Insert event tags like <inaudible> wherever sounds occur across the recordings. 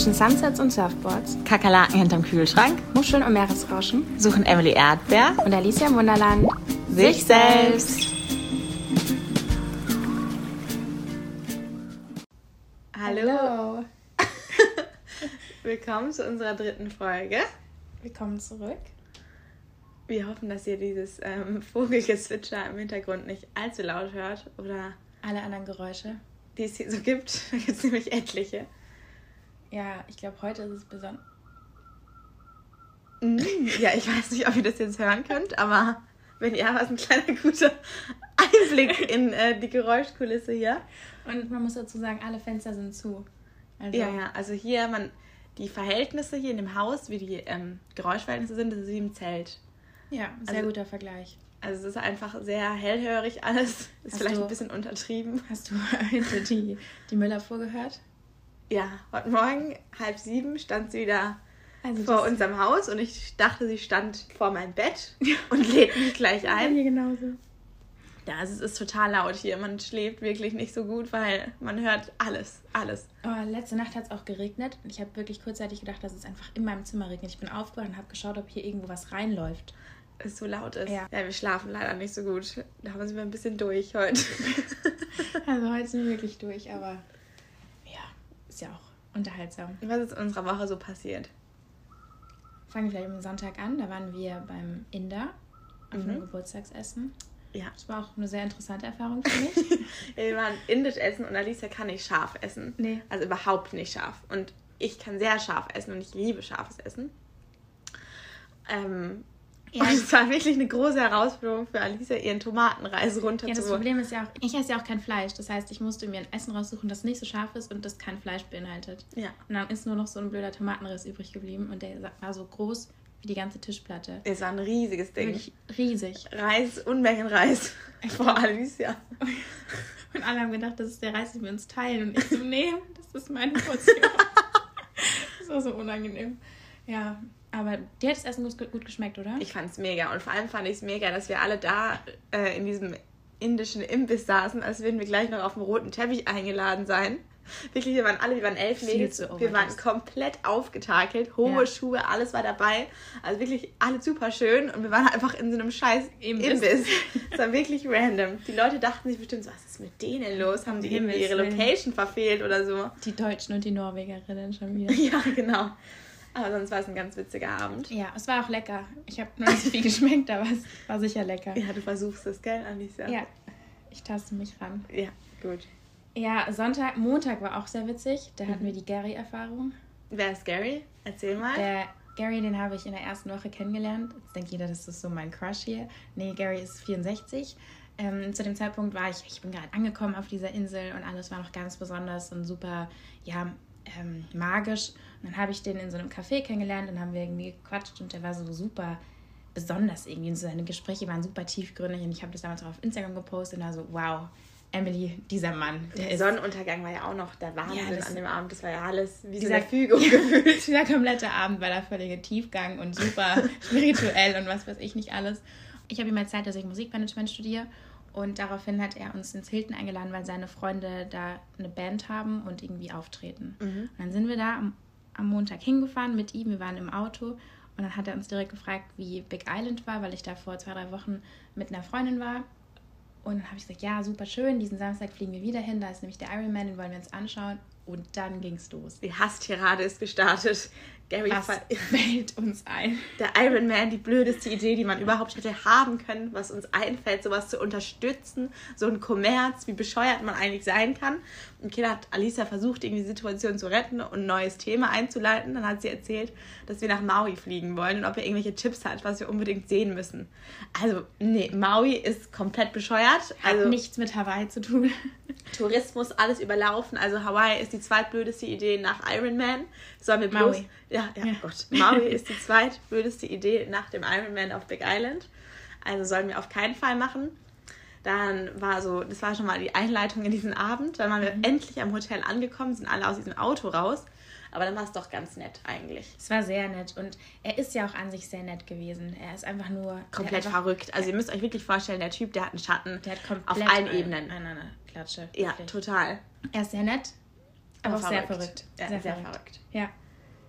Zwischen Sunsets und Surfboards, Kakerlaken hinterm Kühlschrank, Muscheln und Meeresrauschen suchen Emily Erdbeer und Alicia im Wunderland sich selbst. Hallo. <laughs> Willkommen zu unserer dritten Folge. Willkommen zurück. Wir hoffen, dass ihr dieses ähm, Vogelgezwitscher im Hintergrund nicht allzu laut hört oder Alle anderen Geräusche. die es hier so gibt. <laughs> Da gibt es nämlich etliche. Ja, ich glaube, heute ist es besonders. Mm, Ja, ich weiß nicht, ob ihr das jetzt hören könnt, aber wenn ja, war es ein kleiner guter Einblick in äh, die Geräuschkulisse hier. Und man muss dazu sagen, alle Fenster sind zu. Also, Ja, ja, also hier, man, die Verhältnisse hier in dem Haus, wie die ähm, Geräuschverhältnisse sind, das ist wie im Zelt. ja sehr Also- guter Vergleich. Also es ist einfach sehr hellhörig alles. Ist Hast vielleicht du- ein bisschen untertrieben. Hast du hinter <laughs> die, die Müllabfuhr gehört? Ja, heute Morgen, halb sieben, stand sie wieder Also vor unserem Haus und ich dachte, sie stand vor meinem Bett und lädt mich gleich ein. mir genauso. Ja, also es ist total laut hier. Man schläft wirklich nicht so gut, weil man hört alles, alles. Oh, letzte Nacht hat es auch geregnet. Und ich habe wirklich kurzzeitig gedacht, dass es einfach in meinem Zimmer regnet. Ich bin aufgewacht und habe geschaut, ob hier irgendwo was reinläuft. Es so laut ist. Ja. ja, wir schlafen leider nicht so gut. Da sind wir ein bisschen durch heute. <laughs> Also heute sind wir wirklich durch, aber ja, ist ja auch unterhaltsam. Was ist in unserer Woche so passiert? Fangen wir vielleicht am Sonntag an. Da waren wir beim Inder auf einem Geburtstagsessen. Ja. Das war auch eine sehr interessante Erfahrung für mich. <laughs> Ja, Wir waren indisch essen und Alicia kann nicht scharf essen. Nee. Also überhaupt nicht scharf. Und ich kann sehr scharf essen und ich liebe scharfes Essen. Ähm, Ja. und es war wirklich eine große Herausforderung für Alicia, ihren Tomatenreis ja, das runterzuholen. Problem ist ja auch, ich esse ja auch kein Fleisch. Das heißt, ich musste mir ein Essen raussuchen, das nicht so scharf ist und das kein Fleisch beinhaltet. Ja. Und dann ist nur noch so ein blöder Tomatenriss übrig geblieben und der war so groß wie die ganze Tischplatte. Es war ein riesiges Ding. Wirklich riesig. Reis, Unmengen Reis. Vor Alicia. <laughs> Und alle haben gedacht, das ist der Reis, den wir uns teilen. Und ich so, nee, das ist meine Portion. <laughs> das war so unangenehm. Ja, aber dir hat das Essen gut, gut geschmeckt, oder? Ich fand es mega. Und vor allem fand ich es mega, dass wir alle da äh, in diesem indischen Imbiss saßen, als würden wir gleich noch auf dem roten Teppich eingeladen sein. Wirklich, wir waren alle, wir waren elf Mädels. Wir waren komplett aufgetakelt, hohe Ja. Schuhe, alles war dabei. Also wirklich alles super schön und wir waren einfach in so einem scheiß Imbiss. Imbiss. Es war wirklich random. Die Leute dachten sich bestimmt so, was ist mit denen los? Haben die irgendwie ihre. Location verfehlt oder so? Die Deutschen und die Norwegerinnen schon wieder. <laughs> Ja, genau. Aber sonst war es ein ganz witziger Abend. Ja, es war auch lecker. Ich habe noch nicht so viel <laughs> geschmeckt, aber es war sicher lecker. Ja, du versuchst es, gell, Alicia? Ja, ich taste mich ran. Ja, gut. Ja, Sonntag, Montag war auch sehr witzig. Da hatten wir die Gary-Erfahrung. Wer ist Gary? Erzähl mal. Der Gary, den habe ich in der ersten Woche kennengelernt. Jetzt denkt jeder, das ist so mein Crush hier. Nee, Gary ist 64. Ähm, zu dem Zeitpunkt war ich, ich bin gerade angekommen auf dieser Insel und alles war noch ganz besonders und super, ja, ähm, magisch. Und dann habe ich den in so einem Café kennengelernt und haben wir irgendwie gequatscht und der war so super besonders irgendwie. Und seine Gespräche waren super tiefgründig und ich habe das damals auch auf Instagram gepostet und war so, wow, Emily, dieser Mann, der Der Sonnenuntergang war ja auch noch der Wahnsinn Ja, das- an dem Abend. Das war ja alles wie so Dieser- eine Fügung <laughs> gefühlt. Dieser komplette Abend war der völlige Tiefgang und super <laughs> spirituell und was weiß ich nicht alles. Ich habe ihm erzählt, dass ich Musikmanagement studiere und daraufhin hat er uns ins Hilton eingeladen, weil seine Freunde da eine Band haben und irgendwie auftreten. Und dann sind wir da am, am Montag hingefahren mit ihm, wir waren im Auto und dann hat er uns direkt gefragt, wie Big Island war, weil ich da vor zwei, drei Wochen mit einer Freundin war. Und dann habe ich gesagt, ja, super schön, diesen Samstag fliegen wir wieder hin, da ist nämlich der Ironman, den wollen wir uns anschauen. Und dann ging es los. Die Hasstirade ist gestartet. Gary Was <laughs> fällt uns ein? der Iron Man, die blödeste Idee, die man überhaupt hätte haben können, was uns einfällt, sowas zu unterstützen, so ein Kommerz, wie bescheuert man eigentlich sein kann. Und Kira hat Alicia versucht, irgendwie die Situation zu retten und ein neues Thema einzuleiten. Dann hat sie erzählt, dass wir nach Maui fliegen wollen und ob er irgendwelche Tipps hat, was wir unbedingt sehen müssen. Also, nee, Maui ist komplett bescheuert. Hat Also, nichts mit Hawaii zu tun. Tourismus alles überlaufen. Also Hawaii ist die zweitblödeste Idee nach Iron Man. Sollen wir bloß. Maui. Ja, ja, Ja. Gott. Maui ist die zweitblödeste Idee nach dem Iron Man auf Big Island. Also sollen wir auf keinen Fall machen. Dann war so, das war schon mal die Einleitung in diesen Abend. Dann waren wir endlich am Hotel angekommen, sind alle aus diesem Auto raus. Aber dann war es doch ganz nett eigentlich. Es war sehr nett und er ist ja auch an sich sehr nett gewesen. Er ist einfach nur Komplett einfach, verrückt. Also ihr müsst euch wirklich vorstellen, der Typ, der hat einen Schatten Der hat auf komplett allen ein- Ebenen. Eine, eine Klatsche. Ja, wirklich. total. Er ist sehr nett. Aber, Aber auch sehr verrückt. verrückt. Ja, sehr, sehr verrückt. verrückt. Ja.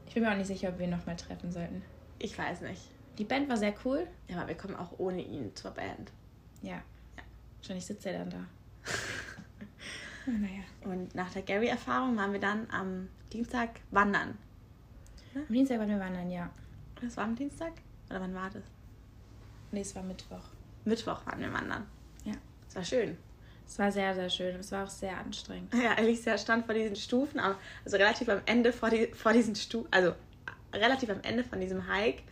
Ich bin mir auch nicht sicher, ob wir ihn nochmal treffen sollten. Ich weiß nicht. Die Band war sehr cool. Ja, aber wir kommen auch ohne ihn zur Band. Ja. Wahrscheinlich sitzt er dann da. Oh, <laughs> naja. Und nach der Gary-Erfahrung waren wir dann am Dienstag wandern. Am Dienstag waren wir wandern, ja. Das war am Dienstag? Oder wann war das? Nee, es war Mittwoch. Mittwoch waren wir wandern. Ja. Es war schön. Es war sehr, sehr schön. Es war auch sehr anstrengend. Ja, Alicia stand vor diesen Stufen, aber- also relativ am Ende vor, die, vor diesen Stufen, also relativ am Ende von diesem Hike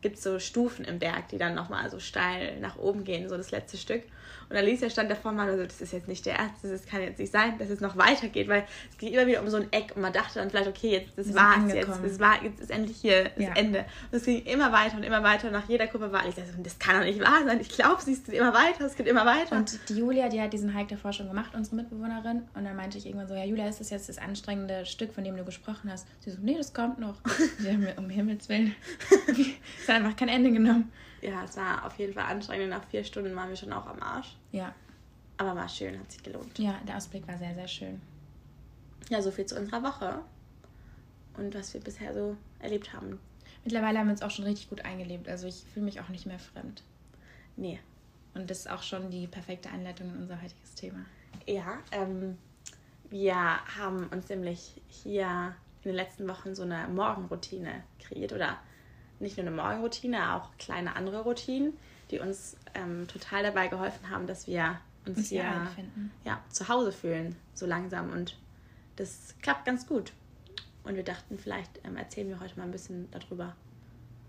gibt es so Stufen im Berg, die dann nochmal so steil nach oben gehen, so das letzte Stück. Und Alicia stand davor mal so, das ist jetzt nicht der erste, das kann jetzt nicht sein, dass es noch weitergeht, weil es geht immer wieder um so ein Eck und man dachte dann vielleicht, okay, jetzt das Wir sind war's jetzt, das war, jetzt ist endlich hier das Ja. Ende. Und es ging immer weiter und immer weiter und nach jeder Gruppe war Alicia so, das kann doch nicht wahr sein, ich glaube, es geht immer weiter, es geht immer weiter. Und die Julia, die hat diesen Hike davor schon gemacht, unsere Mitbewohnerin. Und dann meinte ich irgendwann so, ja, Julia, ist das jetzt das anstrengende Stück, von dem du gesprochen hast? Sie so, nee, das kommt noch. <laughs> Sie haben mir um Himmels Willen. <laughs> Es hat einfach kein Ende genommen. ja, es war auf jeden Fall anstrengend nach vier Stunden waren wir schon auch am Arsch. Ja, Aber war schön, hat sich gelohnt. ja, der Ausblick war sehr, sehr schön. Ja, so viel zu unserer Woche. Und was wir bisher so erlebt haben. Mittlerweile haben wir uns auch schon richtig gut eingelebt. Also ich fühle mich auch nicht mehr fremd. Nee. Und das ist auch schon die perfekte Einleitung in unser heutiges Thema. Ja, ähm, wir haben uns nämlich hier in den letzten Wochen so eine Morgenroutine kreiert. Oder nicht nur eine Morgenroutine, auch kleine andere Routinen, die uns ähm, total dabei geholfen haben, dass wir uns Uns hier hier ja, zu Hause fühlen, so langsam. Und das klappt ganz gut. Und wir dachten, vielleicht ähm, erzählen wir heute mal ein bisschen darüber.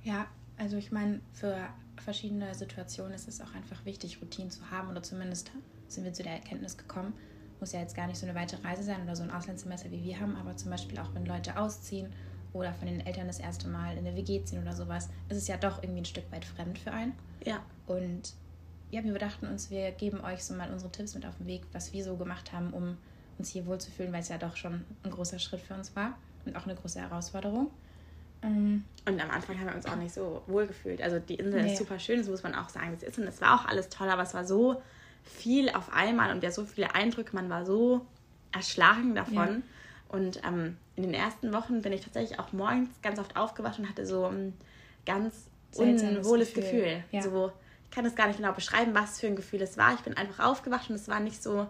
Ja, also ich meine, für verschiedene Situationen ist es auch einfach wichtig, Routinen zu haben. Oder zumindest sind wir zu der Erkenntnis gekommen. Muss ja jetzt gar nicht so eine weite Reise sein oder so ein Auslandssemester wie wir haben, aber zum Beispiel auch wenn Leute ausziehen oder von den Eltern das erste Mal in eine WG ziehen oder sowas, ist es ja doch irgendwie ein Stück weit fremd für einen. Ja, Und ja, wir dachten uns, wir geben euch so mal unsere Tipps mit auf den Weg, was wir so gemacht haben, um uns hier wohlzufühlen, weil es ja doch schon ein großer Schritt für uns war und auch eine große Herausforderung. Ähm, Und am Anfang haben wir uns auch nicht so wohl gefühlt. Also die Insel Nee. ist super schön, das muss man auch sagen. Das ist und es war auch alles toll, aber es war so viel auf einmal und ja so viele Eindrücke, man war so erschlagen davon. Ja. Und ähm, in den ersten Wochen bin ich tatsächlich auch morgens ganz oft aufgewacht und hatte so ein ganz Seltsames unwohles Gefühl. Gefühl. Ja. So, ich kann das gar nicht genau beschreiben, was für ein Gefühl es war. Ich bin einfach aufgewacht und es war nicht so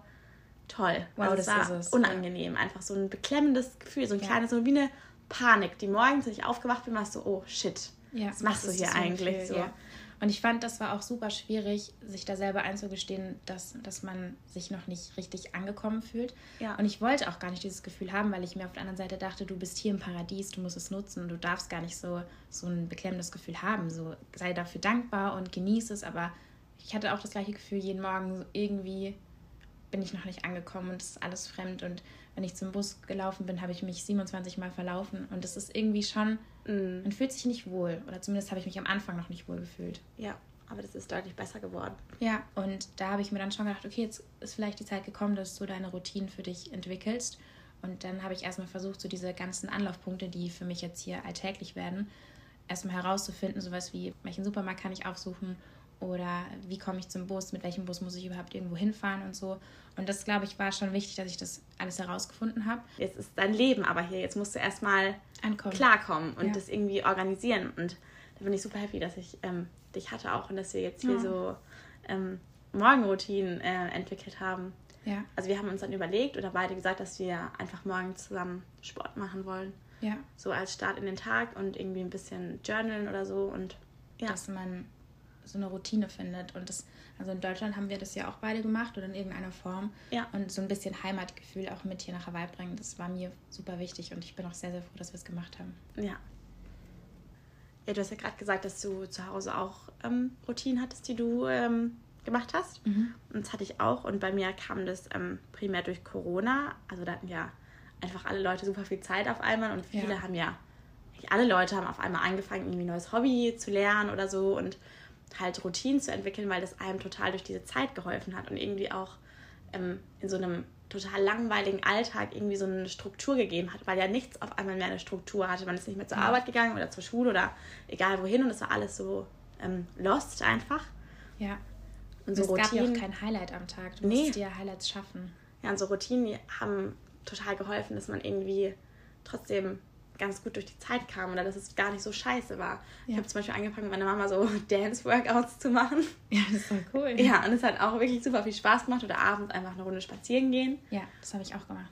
toll. Wow, also das es war ist es. unangenehm. Einfach so ein beklemmendes Gefühl, so ein Ja. kleines, so wie eine Panik, die morgens, als ich aufgewacht bin, war es so, oh shit, Ja, was machst du hier eigentlich? Gefühl, so. Und ich fand, das war auch super schwierig, sich da selber einzugestehen, dass, dass man sich noch nicht richtig angekommen fühlt. Ja. Und ich wollte auch gar nicht dieses Gefühl haben, weil ich mir auf der anderen Seite dachte, du bist hier im Paradies, du musst es nutzen, du darfst gar nicht so, so ein beklemmendes Gefühl haben. So sei dafür dankbar und genieße es, aber ich hatte auch das gleiche Gefühl jeden Morgen, irgendwie bin ich noch nicht angekommen und es ist alles fremd. Und wenn ich zum Bus gelaufen bin, habe ich mich 27 Mal verlaufen. Und das ist irgendwie schon, Mm, man fühlt sich nicht wohl. Oder zumindest habe ich mich am Anfang noch nicht wohl gefühlt. ja, aber das ist deutlich besser geworden. Ja, und da habe ich mir dann schon gedacht, okay, jetzt ist vielleicht die Zeit gekommen, dass du deine Routinen für dich entwickelst. Und dann habe ich erstmal versucht, so diese ganzen Anlaufpunkte, die für mich jetzt hier alltäglich werden, erstmal herauszufinden, sowas wie, welchen Supermarkt kann ich aufsuchen oder wie komme ich zum Bus, mit welchem Bus muss ich überhaupt irgendwo hinfahren und so. Und das, glaube ich, war schon wichtig, dass ich das alles herausgefunden habe. Jetzt ist dein Leben aber hier. Jetzt musst du erstmal Ankommen. klarkommen und Ja. das irgendwie organisieren. Und da bin ich super happy, dass ich ähm, dich hatte auch und dass wir jetzt hier Ja. so ähm, Morgenroutinen äh, entwickelt haben. Ja, Also wir haben uns dann überlegt oder beide gesagt, dass wir einfach morgen zusammen Sport machen wollen. ja. So als Start in den Tag und irgendwie ein bisschen journalen oder so. Und ja, dass man so eine Routine findet. Und das, also in Deutschland haben wir das ja auch beide gemacht oder in irgendeiner Form. Ja. Und so ein bisschen Heimatgefühl auch mit hier nach Hawaii bringen, das war mir super wichtig und ich bin auch sehr, sehr froh, dass wir es gemacht haben. ja. Ja, du hast ja gerade gesagt, dass du zu Hause auch ähm, Routinen hattest, die du ähm, gemacht hast. Und das hatte ich auch. Und bei mir kam das ähm, primär durch Corona. Also da hatten ja einfach alle Leute super viel Zeit auf einmal und viele Ja. haben ja, alle Leute haben auf einmal angefangen, irgendwie ein neues Hobby zu lernen oder so und halt Routinen zu entwickeln, weil das einem total durch diese Zeit geholfen hat und irgendwie auch ähm, in so einem total langweiligen Alltag irgendwie so eine Struktur gegeben hat, weil ja nichts auf einmal mehr eine Struktur hatte. Man ist nicht mehr zur. Arbeit gegangen oder zur Schule oder egal wohin und es war alles so ähm, lost einfach. Ja. Und Und so es gab ja auch Routinen, kein Highlight am Tag. Du Nee. musst dir Highlights schaffen. ja, und so Routinen haben total geholfen, dass man irgendwie trotzdem ganz gut durch die Zeit kam oder dass es gar nicht so scheiße war. Ja. Ich habe zum Beispiel angefangen, mit meiner Mama so <laughs> Dance-Workouts zu machen. Ja, das war cool. Ja, und es hat auch wirklich super viel Spaß gemacht oder abends einfach eine Runde spazieren gehen. Ja, das habe ich auch gemacht.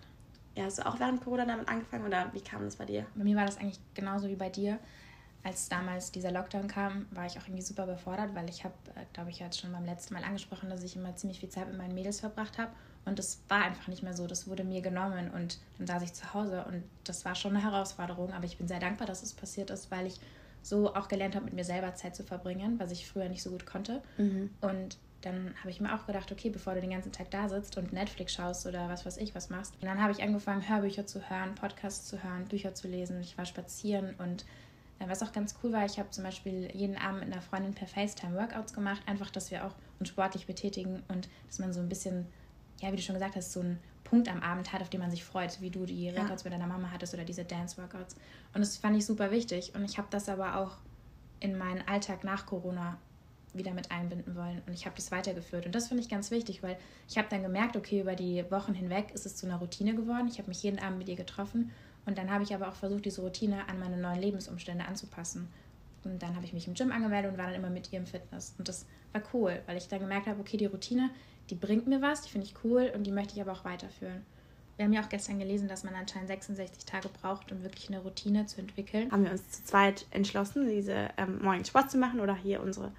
Ja, hast du auch während Corona damit angefangen oder wie kam das bei dir? Bei mir war das eigentlich genauso wie bei dir. Als damals dieser Lockdown kam, war ich auch irgendwie super überfordert, weil ich habe, äh, glaube ich, jetzt schon beim letzten Mal angesprochen, dass ich immer ziemlich viel Zeit mit meinen Mädels verbracht habe. Und das war einfach nicht mehr so. Das wurde mir genommen und dann saß ich zu Hause. Und das war schon eine Herausforderung. Aber ich bin sehr dankbar, dass es passiert ist, weil ich so auch gelernt habe, mit mir selber Zeit zu verbringen, was ich früher nicht so gut konnte. Mhm. Und dann habe ich mir auch gedacht, okay, bevor du den ganzen Tag da sitzt und Netflix schaust oder was weiß ich was machst. Und dann habe ich angefangen, Hörbücher zu hören, Podcasts zu hören, Bücher zu lesen. Ich war spazieren und was auch ganz cool war, ich habe zum Beispiel jeden Abend mit einer Freundin per FaceTime Workouts gemacht, einfach, dass wir auch uns sportlich betätigen und dass man so ein bisschen, ja, wie du schon gesagt hast, so einen Punkt am Abend hat, auf den man sich freut, wie du die Records ja. mit deiner Mama hattest oder diese Dance-Workouts. Und das fand ich super wichtig. Und ich habe das aber auch in meinen Alltag nach Corona wieder mit einbinden wollen. Und ich habe das weitergeführt. Und das finde ich ganz wichtig, weil ich habe dann gemerkt, okay, über die Wochen hinweg ist es zu einer Routine geworden. Ich habe mich jeden Abend mit ihr getroffen. Und dann habe ich aber auch versucht, diese Routine an meine neuen Lebensumstände anzupassen. Und dann habe ich mich im Gym angemeldet und war dann immer mit ihr im Fitness. Und das war cool, weil ich dann gemerkt habe, okay, die Routine, die bringt mir was, die finde ich cool und die möchte ich aber auch weiterführen. Wir haben ja auch gestern gelesen, dass man anscheinend 66 Tage braucht, um wirklich eine Routine zu entwickeln. Haben wir uns zu zweit entschlossen, diese ähm, morgen Sport zu machen oder hier unsere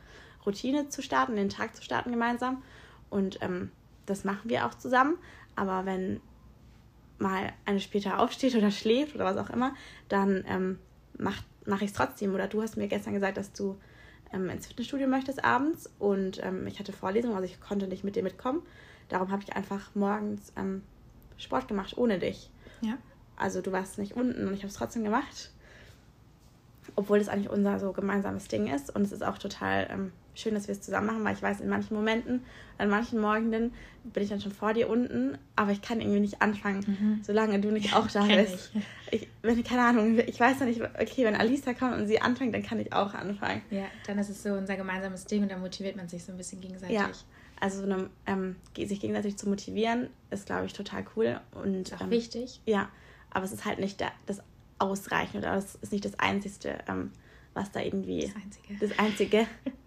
Routine zu starten, den Tag zu starten gemeinsam. Und ähm, das machen wir auch zusammen. Aber wenn mal eine später aufsteht oder schläft oder was auch immer, dann ähm, mache mach ich es trotzdem. Oder du hast mir gestern gesagt, dass du ähm, ins Fitnessstudio möchtest abends und ähm, ich hatte Vorlesungen, also ich konnte nicht mit dir mitkommen. Darum habe ich einfach morgens ähm, Sport gemacht ohne dich. Ja. Also du warst nicht unten und ich habe es trotzdem gemacht. Obwohl es eigentlich unser so gemeinsames Ding ist und es ist auch total ähm, schön, dass wir es zusammen machen, weil ich weiß, in manchen Momenten, an manchen Morgenden bin ich dann schon vor dir unten, aber ich kann irgendwie nicht anfangen, mhm. solange du nicht auch da <laughs> bist. Ich. ich. wenn, keine Ahnung, ich weiß noch nicht, okay, wenn Alisa kommt und sie anfängt, dann kann ich auch anfangen. Ja, dann ist es so unser gemeinsames Ding und dann motiviert man sich so ein bisschen gegenseitig. Ja. Also eine, ähm, sich gegenseitig zu motivieren, ist, glaube ich, total cool. Und, auch ähm, wichtig. Ja, aber es ist halt nicht das Ausreichende oder es ist nicht das Einzige, ähm, was da irgendwie. Das Einzige. Das Einzige. <laughs>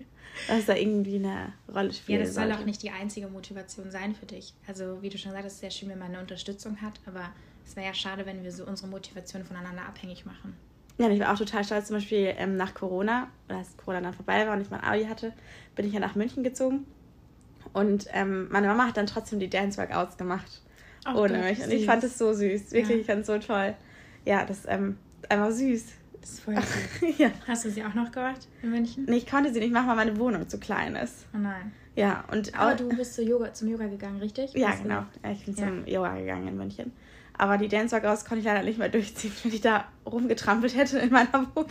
dass da irgendwie eine Rolle spielt. Ja, das soll auch nicht die einzige Motivation sein für dich. Also, wie du schon sagst, ist es sehr schön, wenn man eine Unterstützung hat, aber es wäre ja schade, wenn wir so unsere Motivation voneinander abhängig machen. Ja, und ich war auch total stolz, zum Beispiel ähm, nach Corona, als Corona dann vorbei war und ich mein Abi hatte, bin ich ja nach München gezogen. Und ähm, meine Mama hat dann trotzdem die Dance-Workouts gemacht. Oh, ohne mich. Und ich fand es so süß. Wirklich, ja. ich fand es so toll. Ja, das ist ähm, einfach süß. Das ist voll süß. <laughs> ja. Hast du sie auch noch gemacht in München? Nee, ich konnte sie nicht machen, weil meine Wohnung zu klein ist. Oh nein. Ja, und Aber du bist zu Yoga, zum Yoga gegangen, richtig? Ja, genau. Ich bin ja. zum Yoga gegangen in München. Aber die Dance Workouts konnte ich leider nicht mehr durchziehen, wenn ich da rumgetrampelt hätte in meiner Wohnung.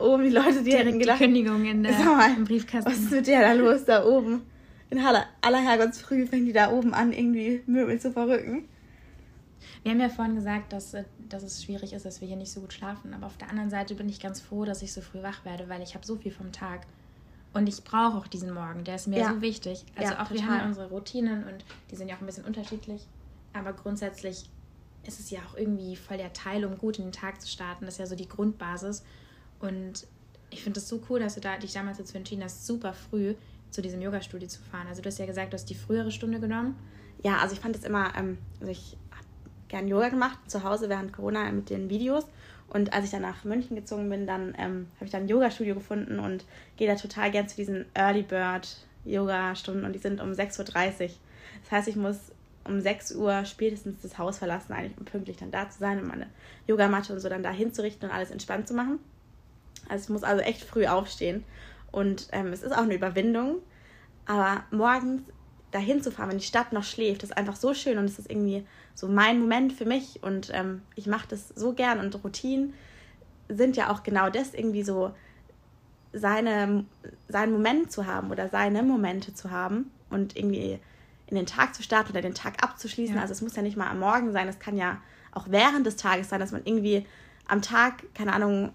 Oben die Leute, die hätten gedacht... Die Kündigung in der, mal, im Briefkasten. Was ist mit der da los da oben? In aller, aller Herrgottsfrüh fängt die da oben an, irgendwie Möbel zu verrücken. Wir haben ja vorhin gesagt, dass, äh, dass es schwierig ist, dass wir hier nicht so gut schlafen. Aber auf der anderen Seite bin ich ganz froh, dass ich so früh wach werde, weil ich habe so viel vom Tag. Und ich brauche auch diesen Morgen, der ist mir ja. so wichtig. Also ja, auch total. wir haben ja unsere Routinen und die sind ja auch ein bisschen unterschiedlich. Aber grundsätzlich ist es ja auch irgendwie voll der Teil, um gut in den Tag zu starten. Das ist ja so die Grundbasis. Und ich finde es so cool, dass du da, dich damals dazu entschieden hast, super früh zu diesem Yoga-Studio zu fahren. Also du hast ja gesagt, du hast die frühere Stunde genommen. Ja, also ich fand es immer, ähm, also ich gern Yoga gemacht, zu Hause während Corona mit den Videos. Und als ich dann nach München gezogen bin, dann ähm, habe ich dann ein Yoga-Studio gefunden und gehe da total gern zu diesen Early Bird Yoga-Stunden und die sind um 6.30 Uhr. Das heißt, ich muss um 6 Uhr spätestens das Haus verlassen, eigentlich um pünktlich dann da zu sein und meine Yogamatte und so dann da hinzurichten und alles entspannt zu machen. Also ich muss also echt früh aufstehen und ähm, es ist auch eine Überwindung, aber morgens dahin zu fahren, wenn die Stadt noch schläft, ist einfach so schön und es ist irgendwie so mein Moment für mich und ähm, ich mache das so gern und Routinen sind ja auch genau das irgendwie so seine, seinen Moment zu haben oder seine Momente zu haben und irgendwie in den Tag zu starten oder den Tag abzuschließen. Ja. Also es muss ja nicht mal am Morgen sein, es kann ja auch während des Tages sein, dass man irgendwie am Tag, keine Ahnung,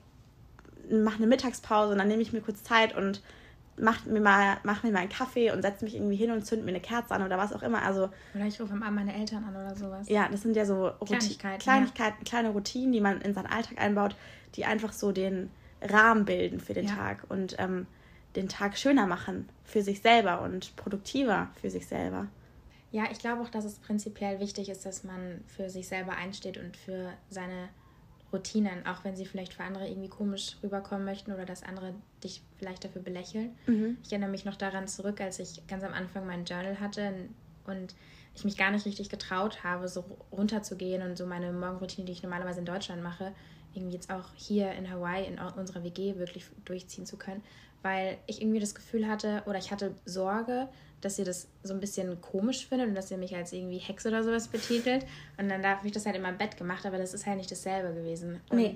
macht eine Mittagspause und dann nehme ich mir kurz Zeit und mach mir mal, mach mir mal einen Kaffee und setze mich irgendwie hin und zünd mir eine Kerze an oder was auch immer. Also, oder ich rufe am Abend meine Eltern an oder sowas. Ja, das sind ja so Kleinigkeiten, Kleinigkeiten ja. kleine Routinen, die man in seinen Alltag einbaut, die einfach so den Rahmen bilden für den ja. Tag und ähm, den Tag schöner machen für sich selber und produktiver für sich selber. Ja, ich glaube auch, dass es prinzipiell wichtig ist, dass man für sich selber einsteht und für seine Routinen, auch wenn sie vielleicht für andere irgendwie komisch rüberkommen möchten oder dass andere dich vielleicht dafür belächeln. Mhm. Ich erinnere mich noch daran zurück, als ich ganz am Anfang mein Journal hatte und ich mich gar nicht richtig getraut habe, so runterzugehen und so meine Morgenroutine, die ich normalerweise in Deutschland mache, irgendwie jetzt auch hier in Hawaii in unserer WG wirklich durchziehen zu können, weil ich irgendwie das Gefühl hatte oder ich hatte Sorge, dass ihr das so ein bisschen komisch findet und dass ihr mich als irgendwie Hexe oder sowas betitelt. Und dann habe ich das halt in meinem Bett gemacht, aber das ist halt nicht dasselbe gewesen. Und nee.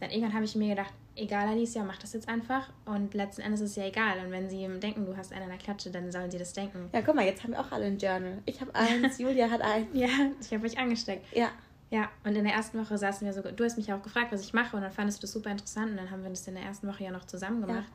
dann irgendwann habe ich mir gedacht, egal Alicia, mach das jetzt einfach. Und letzten Endes ist es ja egal. Und wenn sie denken, du hast einen in der Klatsche, dann sollen sie das denken. Ja, guck mal, jetzt haben wir auch alle ein Journal. Ich habe eins, <laughs> Julia hat eins. Ja, ich habe euch angesteckt. Ja. Ja, und in der ersten Woche saßen wir so, du hast mich auch gefragt, was ich mache, und dann fandest du das super interessant, und dann haben wir das in der ersten Woche ja noch zusammen gemacht. Ja.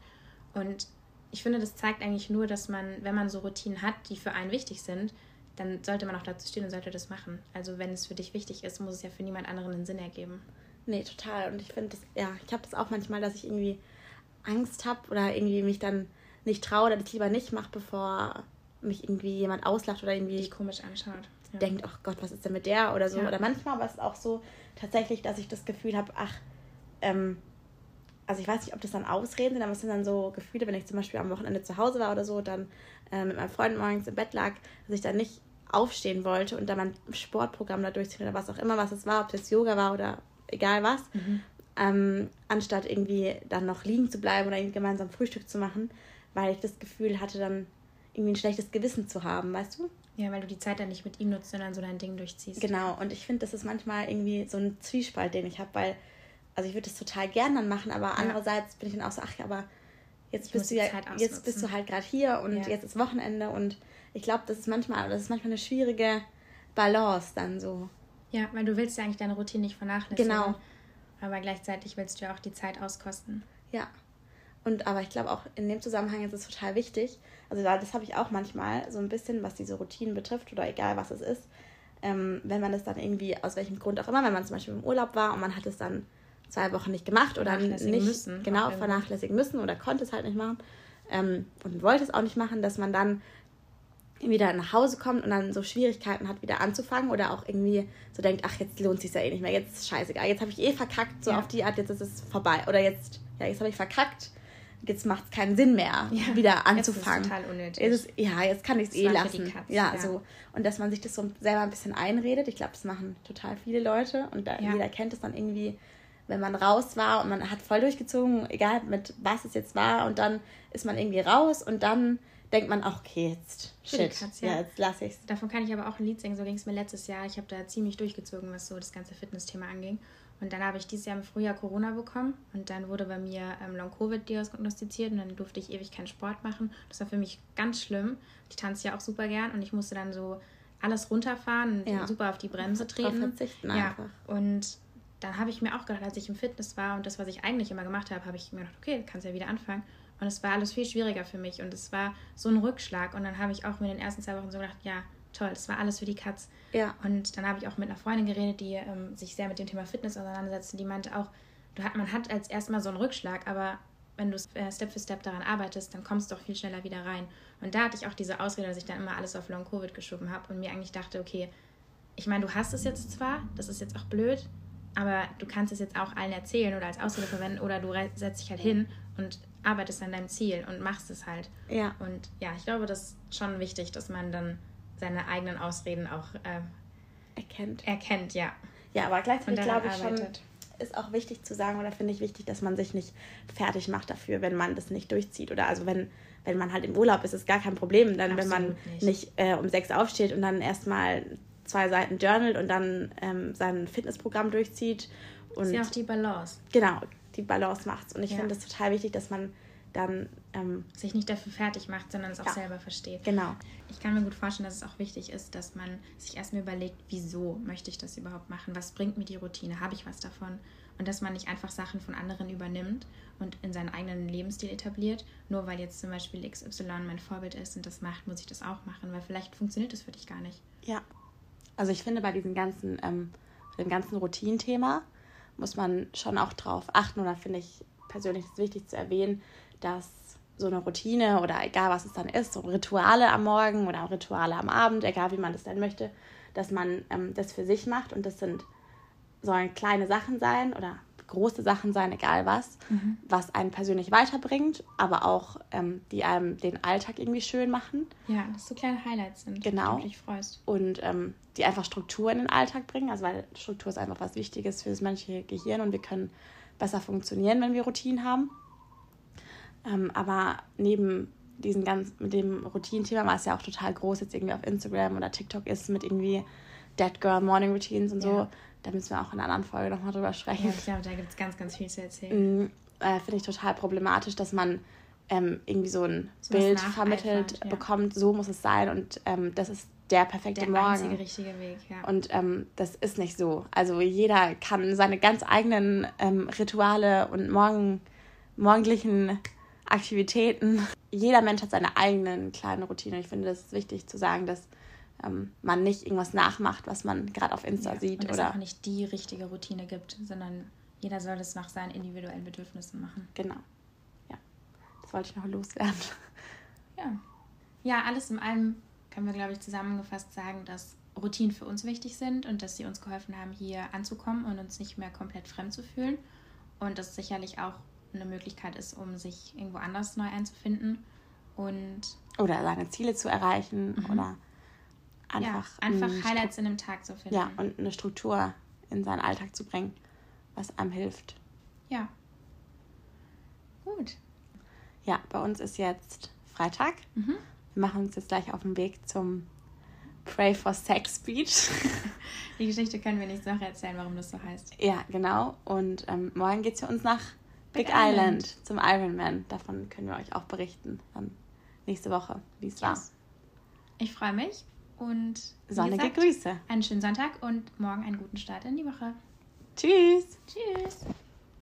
Und ich finde, das zeigt eigentlich nur, dass man, wenn man so Routinen hat, die für einen wichtig sind, dann sollte man auch dazu stehen und sollte das machen. Also wenn es für dich wichtig ist, muss es ja für niemand anderen einen Sinn ergeben. Nee, total. Und ich finde das, ja, ich habe das auch manchmal, dass ich irgendwie Angst habe oder irgendwie mich dann nicht traue oder das lieber nicht mache, bevor mich irgendwie jemand auslacht oder irgendwie dich komisch anschaut. Ja. Denkt, ach Gott, was ist denn mit der oder so. Ja. Oder manchmal war es auch so tatsächlich, dass ich das Gefühl habe, ach, ähm, also ich weiß nicht, ob das dann Ausreden sind, aber es sind dann so Gefühle, wenn ich zum Beispiel am Wochenende zu Hause war oder so, dann äh, mit meinem Freund morgens im Bett lag, dass ich dann nicht aufstehen wollte und dann mein Sportprogramm da durchziehen oder was auch immer, was es war, ob es jetzt Yoga war oder egal was, mhm. ähm, anstatt irgendwie dann noch liegen zu bleiben oder gemeinsam Frühstück zu machen, weil ich das Gefühl hatte, dann irgendwie ein schlechtes Gewissen zu haben, weißt du? Ja, weil du die Zeit dann nicht mit ihm nutzt, sondern so dein Ding durchziehst. Genau, und ich finde, das ist manchmal irgendwie so ein Zwiespalt, den ich habe, weil also ich würde das total gern dann machen, aber ja. andererseits bin ich dann auch so, ach ja, aber jetzt bist du ja, jetzt bist du halt gerade hier und ja. jetzt ist Wochenende und ich glaube, das ist manchmal, das ist manchmal eine schwierige Balance dann so. Ja, weil du willst ja eigentlich deine Routine nicht vernachlässigen. Genau. Aber gleichzeitig willst du ja auch die Zeit auskosten. Ja. Und aber ich glaube auch in dem Zusammenhang ist es total wichtig. Also das habe ich auch manchmal so ein bisschen, was diese Routinen betrifft oder egal was es ist. Ähm, wenn man das dann irgendwie aus welchem Grund auch immer, wenn man zum Beispiel im Urlaub war und man hat es dann zwei Wochen nicht gemacht oder nicht müssen, genau vernachlässigen müssen oder konnte es halt nicht machen ähm, und wollte es auch nicht machen, dass man dann wieder nach Hause kommt und dann so Schwierigkeiten hat, wieder anzufangen oder auch irgendwie so denkt, ach, jetzt lohnt es sich ja eh nicht mehr, jetzt ist scheißegal, jetzt habe ich eh verkackt, so ja. auf die Art, jetzt ist es vorbei oder jetzt, ja, jetzt habe ich verkackt, jetzt macht es keinen Sinn mehr, ja. wieder anzufangen. Jetzt ist total unnötig. Ist, ja, jetzt kann ich es eh lassen. Katze, ja, ja, so. Und dass man sich das so selber ein bisschen einredet, ich glaube, das machen total viele Leute und da, jeder kennt es dann irgendwie, wenn man raus war und man hat voll durchgezogen, egal mit was es jetzt war, und dann ist man irgendwie raus und dann denkt man, ach, okay, jetzt shit, Katz, ja. ja. jetzt lasse ich's. Davon kann ich aber auch ein Lied singen, so ging es mir letztes Jahr. Ich habe da ziemlich durchgezogen, was so das ganze Fitnessthema anging. Und dann habe ich dieses Jahr im Frühjahr Corona bekommen und dann wurde bei mir ähm, Long-Covid diagnostiziert und dann durfte ich ewig keinen Sport machen. Das war für mich ganz schlimm. Ich tanze ja auch super gern und ich musste dann so alles runterfahren und ja. super auf die Bremse treten. ja. Und dann habe ich mir auch gedacht, als ich im Fitness war und das, was ich eigentlich immer gemacht habe, habe ich mir gedacht, okay, kannst ja wieder anfangen. Und es war alles viel schwieriger für mich und es war so ein Rückschlag. Und dann habe ich auch mir in den ersten zwei Wochen so gedacht, ja, toll, das war alles für die Katz. Ja. Und dann habe ich auch mit einer Freundin geredet, die ähm, sich sehr mit dem Thema Fitness auseinandersetzt. Und die meinte auch, du hat, man hat als erstmal so einen Rückschlag, aber wenn du äh, Step für Step daran arbeitest, dann kommst du auch viel schneller wieder rein. Und da hatte ich auch diese Ausrede, dass ich dann immer alles auf Long Covid geschoben habe und mir eigentlich dachte, okay, ich meine, du hast es jetzt zwar, das ist jetzt auch blöd, aber du kannst es jetzt auch allen erzählen oder als Ausrede verwenden oder du setzt dich halt hin und arbeitest an deinem Ziel und machst es halt. Ja. Und ja, ich glaube, das ist schon wichtig, dass man dann seine eigenen Ausreden auch äh, erkennt. Erkennt, ja. Ja, aber gleichzeitig glaube ich schon, ist auch wichtig zu sagen oder finde ich wichtig, dass man sich nicht fertig macht dafür, wenn man das nicht durchzieht. Oder also wenn, wenn man halt im Urlaub ist, ist gar kein Problem. Dann, Absolut wenn man nicht, nicht äh, um sechs aufsteht und dann erstmal zwei Seiten journalt und dann ähm, sein Fitnessprogramm durchzieht. Und ist ja auch die Balance. Genau, die Balance macht's. Und ich ja. finde es total wichtig, dass man dann ähm, sich nicht dafür fertig macht, sondern es auch Ja. selber versteht. genau. Ich kann mir gut vorstellen, dass es auch wichtig ist, dass man sich erstmal überlegt, wieso möchte ich das überhaupt machen? Was bringt mir die Routine? Habe ich was davon? Und dass man nicht einfach Sachen von anderen übernimmt und in seinen eigenen Lebensstil etabliert. Nur weil jetzt zum Beispiel XY mein Vorbild ist und das macht, muss ich das auch machen, weil vielleicht funktioniert es für dich gar nicht. Ja. Also ich finde, bei diesem ganzen, ähm, dem ganzen Routinenthema muss man schon auch drauf achten oder finde ich persönlich ist wichtig zu erwähnen, dass so eine Routine oder egal was es dann ist, so Rituale am Morgen oder Rituale am Abend, egal wie man das dann möchte, dass man ähm, das für sich macht und das sind sollen kleine Sachen sein oder große Sachen sein, egal was, was einen persönlich weiterbringt, aber auch ähm, die einem den Alltag irgendwie schön machen Ja, dass so kleine Highlights sind, Genau. auf die du dich freust. und ähm, die einfach Struktur in den Alltag bringen. Also weil Struktur ist einfach was Wichtiges für das menschliche Gehirn und wir können besser funktionieren, wenn wir Routinen haben. Ähm, aber neben diesem ganz, mit dem Routinenthema, was ja auch total groß jetzt irgendwie auf Instagram oder TikTok ist, mit irgendwie Dead Girl Morning Routines und so, Ja. da müssen wir auch in einer anderen Folge nochmal drüber sprechen. Ja, ich glaube, da gibt es ganz, ganz viel zu erzählen. Mm, äh, finde ich total problematisch, dass man ähm, irgendwie so ein So Bild vermittelt ja. bekommt, so muss es sein und ähm, das ist der perfekte Der Morgen. einzige richtige Weg, ja. Und ähm, das ist nicht so. Also jeder kann seine ganz eigenen ähm, Rituale und morgen, morgendlichen Aktivitäten. Jeder Mensch hat seine eigenen kleinen Routinen. Ich finde, das ist wichtig zu sagen, dass ähm, man nicht irgendwas nachmacht, was man gerade auf Insta ja. sieht. Und es oder auch nicht die richtige Routine gibt, sondern jeder soll es nach seinen individuellen Bedürfnissen machen. genau. Ja. Das wollte ich noch loswerden. <laughs> Ja. Ja, alles in allem können wir, glaube ich, zusammengefasst sagen, dass Routinen für uns wichtig sind und dass sie uns geholfen haben, hier anzukommen und uns nicht mehr komplett fremd zu fühlen. Und das sicherlich auch eine Möglichkeit ist, um sich irgendwo anders neu einzufinden. Und Oder seine Ziele zu erreichen oder einfach, ja, einfach Highlights in einem Tag zu finden. Ja, und eine Struktur in seinen Alltag zu bringen, was einem hilft. ja. Gut. Ja, bei uns ist jetzt Freitag. Mhm. Wir machen uns jetzt gleich auf den Weg zum Pray for Sex Beach. <laughs> Die Geschichte können wir nächste Woche erzählen, warum das so heißt. ja, genau. Und ähm, morgen geht es für uns nach Big, Big Island. Island. zum Ironman. Davon können wir euch auch berichten. Dann nächste Woche, wie es war. Yes. Ich freue mich und Sonnige gesagt, Grüße. einen schönen Sonntag und morgen einen guten Start in die Woche. Tschüss. Tschüss.